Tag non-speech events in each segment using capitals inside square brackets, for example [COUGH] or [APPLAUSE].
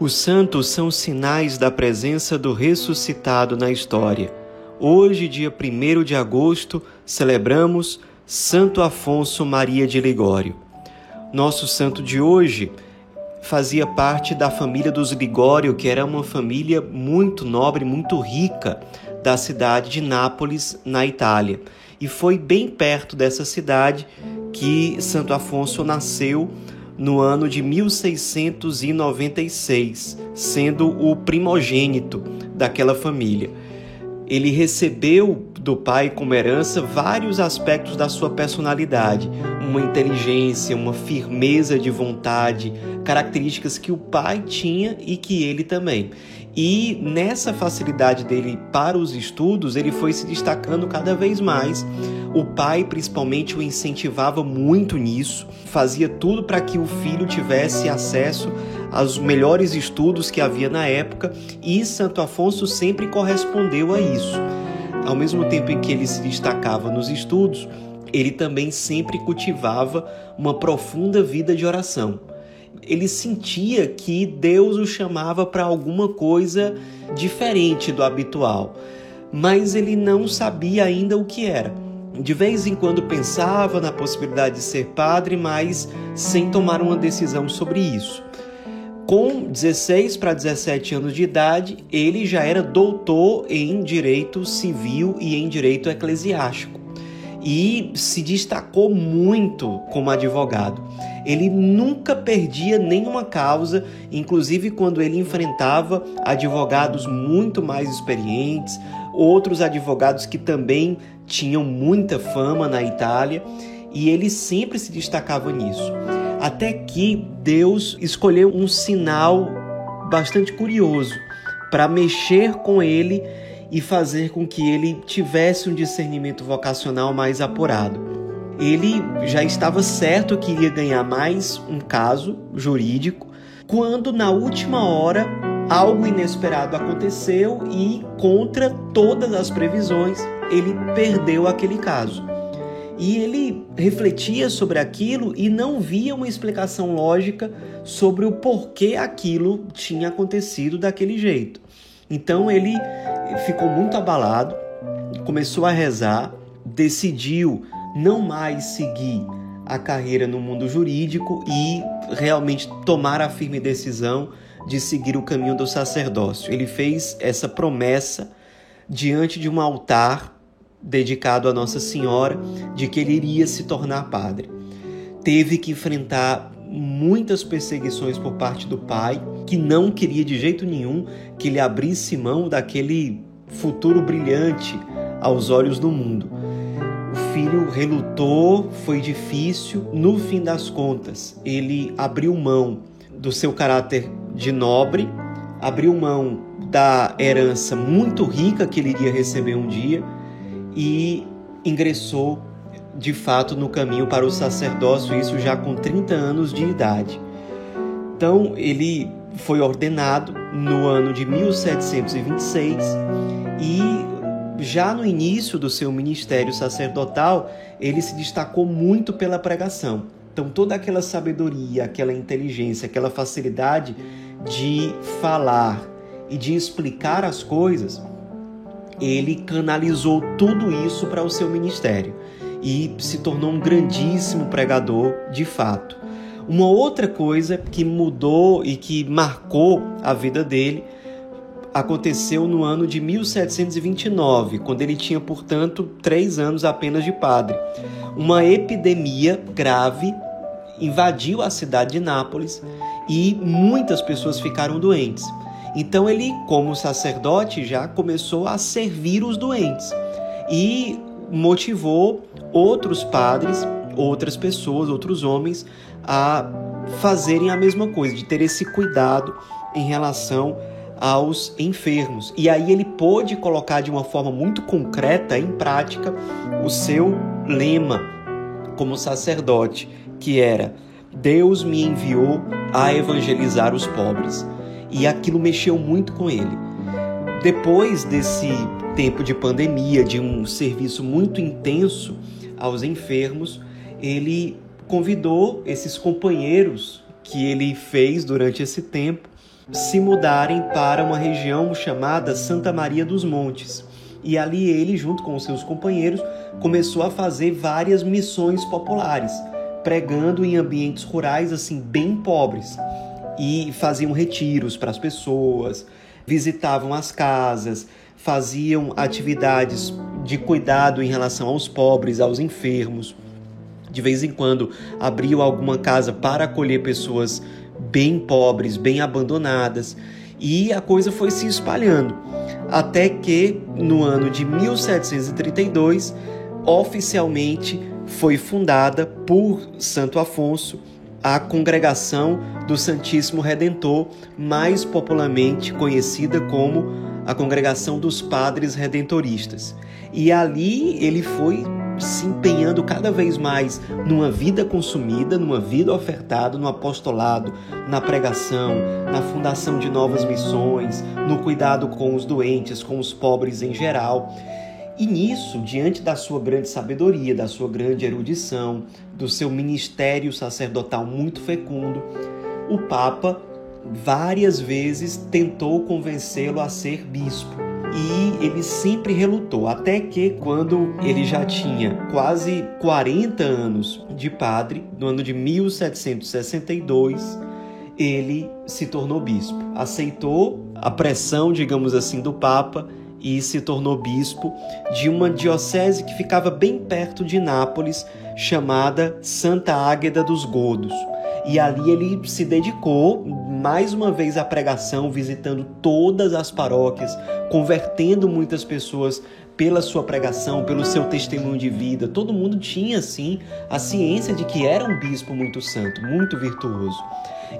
Os santos são sinais da presença do ressuscitado na história. Hoje, dia 1 de agosto, celebramos Santo Afonso Maria de Ligório. Nosso santo de hoje fazia parte da família dos Ligório, que era uma família muito nobre, muito rica da cidade de Nápoles, na Itália. E foi bem perto dessa cidade que Santo Afonso nasceu no ano de 1696, sendo o primogênito daquela família. Ele recebeu do pai como herança vários aspectos da sua personalidade, uma inteligência, uma firmeza de vontade, características que o pai tinha e que ele também. E nessa facilidade dele para os estudos, ele foi se destacando cada vez mais. O pai, principalmente, o incentivava muito nisso, fazia tudo para que o filho tivesse acesso aos melhores estudos que havia na época, e Santo Afonso sempre correspondeu a isso. Ao mesmo tempo em que ele se destacava nos estudos, ele também sempre cultivava uma profunda vida de oração ele sentia que Deus o chamava para alguma coisa diferente do habitual, mas ele não sabia ainda o que era. De vez em quando pensava na possibilidade de ser padre, mas sem tomar uma decisão sobre isso. Com 16 para 17 anos de idade, ele já era doutor em direito civil e em direito eclesiástico e se destacou muito como advogado. Ele nunca perdia nenhuma causa, inclusive quando ele enfrentava advogados muito mais experientes, outros advogados que também tinham muita fama na Itália, e ele sempre se destacava nisso. Até que Deus escolheu um sinal bastante curioso para mexer com ele e fazer com que ele tivesse um discernimento vocacional mais apurado. Ele já estava certo que iria ganhar mais um caso jurídico, quando na última hora algo inesperado aconteceu e, contra todas as previsões, ele perdeu aquele caso. E ele refletia sobre aquilo e não via uma explicação lógica sobre o porquê aquilo tinha acontecido daquele jeito. Então ele ficou muito abalado, começou a rezar, decidiu não mais seguir a carreira no mundo jurídico e realmente tomar a firme decisão de seguir o caminho do sacerdócio. Ele fez essa promessa diante de um altar dedicado a Nossa Senhora de que ele iria se tornar padre. Teve que enfrentar muitas perseguições por parte do pai, que não queria de jeito nenhum que ele abrisse mão daquele futuro brilhante aos olhos do mundo. O filho relutou, foi difícil, no fim das contas, ele abriu mão do seu caráter de nobre, abriu mão da herança muito rica que ele iria receber um dia e ingressou de fato no caminho para o sacerdócio, isso já com 30 anos de idade. Então, ele foi ordenado no ano de 1726 e já no início do seu ministério sacerdotal, ele se destacou muito pela pregação. Então, toda aquela sabedoria, aquela inteligência, aquela facilidade de falar e de explicar as coisas, ele canalizou tudo isso para o seu ministério e se tornou um grandíssimo pregador de fato. Uma outra coisa que mudou e que marcou a vida dele aconteceu no ano de 1729, quando ele tinha, portanto, três anos apenas de padre. Uma epidemia grave invadiu a cidade de Nápoles e muitas pessoas ficaram doentes. Então ele, como sacerdote, já começou a servir os doentes e motivou outros padres, outras pessoas, outros homens a fazerem a mesma coisa, de ter esse cuidado em relação aos enfermos. E aí ele pôde colocar de uma forma muito concreta em prática o seu lema como sacerdote, que era: Deus me enviou a evangelizar os pobres. E aquilo mexeu muito com ele. Depois desse tempo de pandemia, de um serviço muito intenso aos enfermos, ele convidou esses companheiros que ele fez durante esse tempo se mudarem para uma região chamada Santa Maria dos Montes. E ali ele, junto com os seus companheiros, começou a fazer várias missões populares, pregando em ambientes rurais assim bem pobres. E faziam retiros para as pessoas, visitavam as casas, faziam atividades de cuidado em relação aos pobres, aos enfermos. De vez em quando abriam alguma casa para acolher pessoas bem pobres, bem abandonadas, e a coisa foi se espalhando. Até que no ano de 1732, oficialmente foi fundada por Santo Afonso a Congregação do Santíssimo Redentor, mais popularmente conhecida como a Congregação dos Padres Redentoristas. E ali ele foi se empenhando cada vez mais numa vida consumida, numa vida ofertada, no apostolado, na pregação, na fundação de novas missões, no cuidado com os doentes, com os pobres em geral. E nisso, diante da sua grande sabedoria, da sua grande erudição, do seu ministério sacerdotal muito fecundo, o Papa várias vezes tentou convencê-lo a ser bispo e ele sempre relutou, até que quando ele já tinha quase 40 anos de padre, no ano de 1762, ele se tornou bispo. Aceitou a pressão, digamos assim, do Papa e se tornou bispo de uma diocese que ficava bem perto de Nápoles, chamada Santa Águeda dos Godos. E ali ele se dedicou mais uma vez à pregação, visitando todas as paróquias, convertendo muitas pessoas pela sua pregação, pelo seu testemunho de vida. Todo mundo tinha, sim, a ciência de que era um bispo muito santo, muito virtuoso.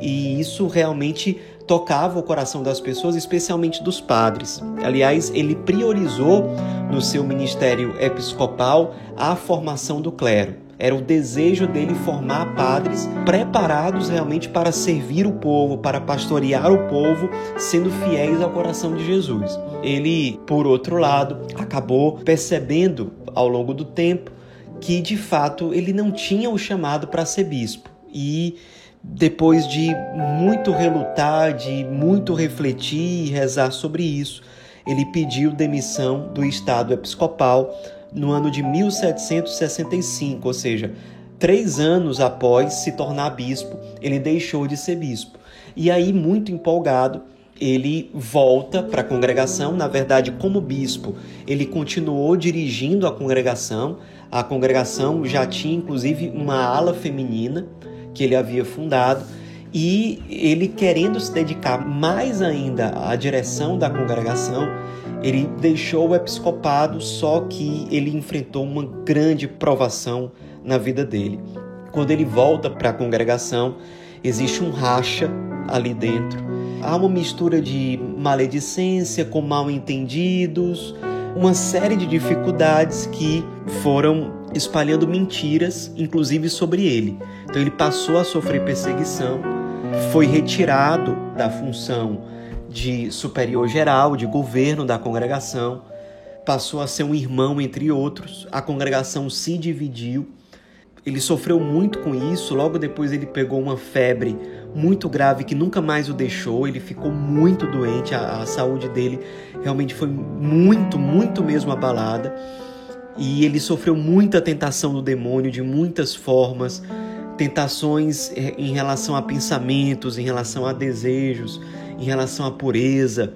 E isso realmente tocava o coração das pessoas, especialmente dos padres. Aliás, ele priorizou no seu ministério episcopal a formação do clero. Era o desejo dele formar padres preparados realmente para servir o povo, para pastorear o povo, sendo fiéis ao coração de Jesus. Ele, por outro lado, acabou percebendo ao longo do tempo que de fato ele não tinha o chamado para ser bispo. E depois de muito relutar, de muito refletir e rezar sobre isso, ele pediu demissão do estado episcopal no ano de 1765, ou seja, três anos após se tornar bispo, ele deixou de ser bispo. E aí, muito empolgado, ele volta para a congregação. Na verdade, como bispo, ele continuou dirigindo a congregação. A congregação já tinha inclusive uma ala feminina que ele havia fundado. E ele querendo se dedicar mais ainda à direção da congregação, ele deixou o episcopado, só que ele enfrentou uma grande provação na vida dele. Quando ele volta para a congregação, existe um racha ali dentro. Há uma mistura de maledicência com mal entendidos, uma série de dificuldades que foram espalhando mentiras, inclusive sobre ele. Então ele passou a sofrer perseguição, foi retirado da função de superior geral, de governo da congregação, passou a ser um irmão entre outros. A congregação se dividiu. Ele sofreu muito com isso. Logo depois, ele pegou uma febre muito grave que nunca mais o deixou. Ele ficou muito doente. A, a saúde dele realmente foi muito, muito mesmo abalada. E ele sofreu muita tentação do demônio de muitas formas tentações eh, em relação a pensamentos, em relação a desejos, em relação à pureza,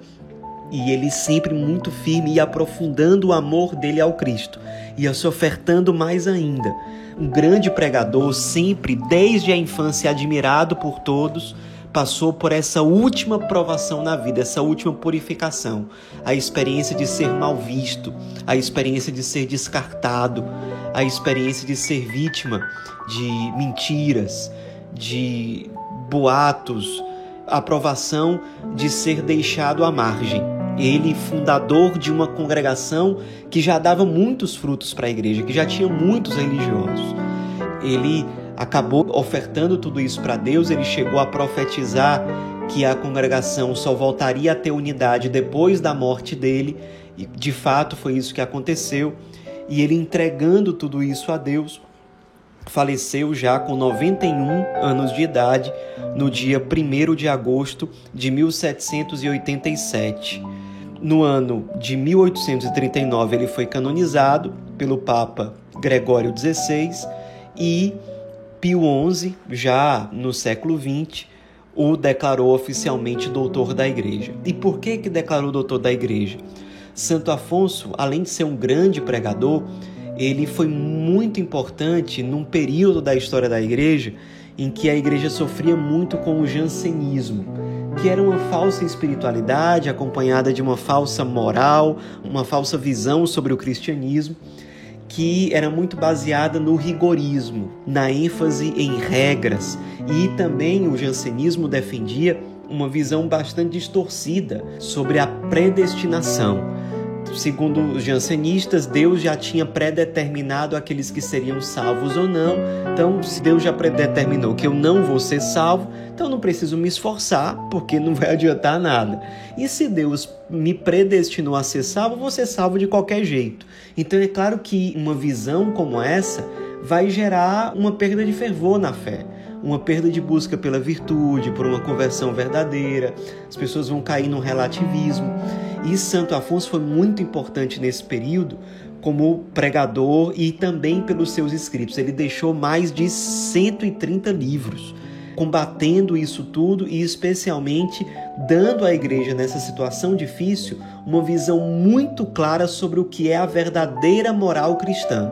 e ele sempre muito firme e aprofundando o amor dele ao Cristo, ia se ofertando mais ainda. Um grande pregador, sempre desde a infância admirado por todos, passou por essa última provação na vida, essa última purificação, a experiência de ser mal visto, a experiência de ser descartado, a experiência de ser vítima de mentiras, de boatos, a provação de ser deixado à margem. Ele, fundador de uma congregação que já dava muitos frutos para a igreja, que já tinha muitos religiosos. Ele acabou ofertando tudo isso para Deus, ele chegou a profetizar que a congregação só voltaria a ter unidade depois da morte dele, e de fato foi isso que aconteceu. E ele entregando tudo isso a Deus, faleceu já com 91 anos de idade no dia 1 de agosto de 1787. No ano de 1839, ele foi canonizado pelo Papa Gregório XVI e Pio XI, já no século XX, o declarou oficialmente doutor da Igreja. E por que que declarou doutor da Igreja? Santo Afonso, além de ser um grande pregador, ele foi muito importante num período da história da igreja em que a igreja sofria muito com o jansenismo, que era uma falsa espiritualidade acompanhada de uma falsa moral, uma falsa visão sobre o cristianismo, que era muito baseada no rigorismo, na ênfase em regras, e também o jansenismo defendia uma visão bastante distorcida sobre a predestinação segundo os jansenistas, Deus já tinha predeterminado aqueles que seriam salvos ou não. Então, se Deus já predeterminou que eu não vou ser salvo, então não preciso me esforçar, porque não vai [LAUGHS] adiantar nada. E se Deus me predestinou a ser salvo, vou ser salvo de qualquer jeito. Então é claro que uma visão como essa vai gerar uma perda de fervor na fé uma perda de busca pela virtude, por uma conversão verdadeira. As pessoas vão cair no relativismo. E Santo Afonso foi muito importante nesse período como pregador e também pelos seus escritos. Ele deixou mais de 130 livros combatendo isso tudo e especialmente dando à igreja nessa situação difícil uma visão muito clara sobre o que é a verdadeira moral cristã.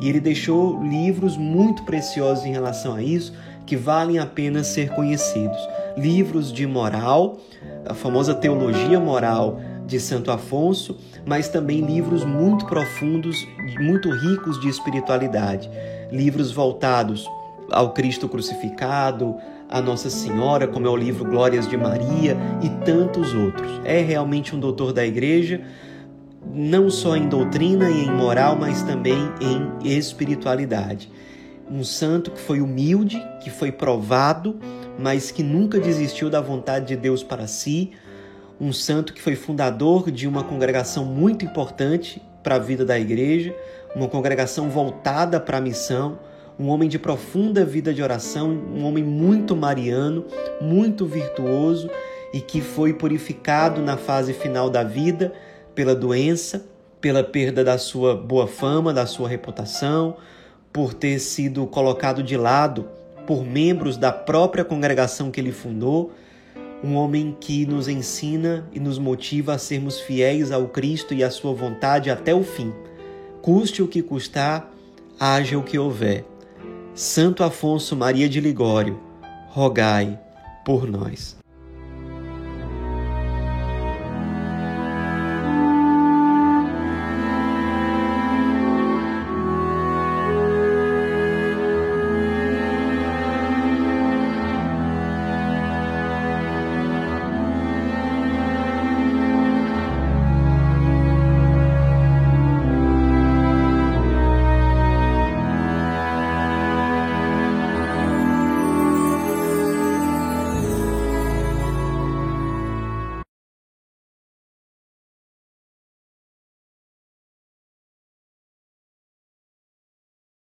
E ele deixou livros muito preciosos em relação a isso que valem a pena ser conhecidos. Livros de moral, a famosa teologia moral de Santo Afonso, mas também livros muito profundos, muito ricos de espiritualidade. Livros voltados ao Cristo crucificado, a Nossa Senhora, como é o livro Glórias de Maria e tantos outros. É realmente um doutor da igreja, não só em doutrina e em moral, mas também em espiritualidade. Um santo que foi humilde, que foi provado, mas que nunca desistiu da vontade de Deus para si, um santo que foi fundador de uma congregação muito importante para a vida da igreja, uma congregação voltada para a missão, um homem de profunda vida de oração, um homem muito mariano, muito virtuoso e que foi purificado na fase final da vida pela doença, pela perda da sua boa fama, da sua reputação, por ter sido colocado de lado por membros da própria congregação que ele fundou um homem que nos ensina e nos motiva a sermos fiéis ao Cristo e à sua vontade até o fim. Custe o que custar, haja o que houver. Santo Afonso Maria de Ligório, rogai por nós.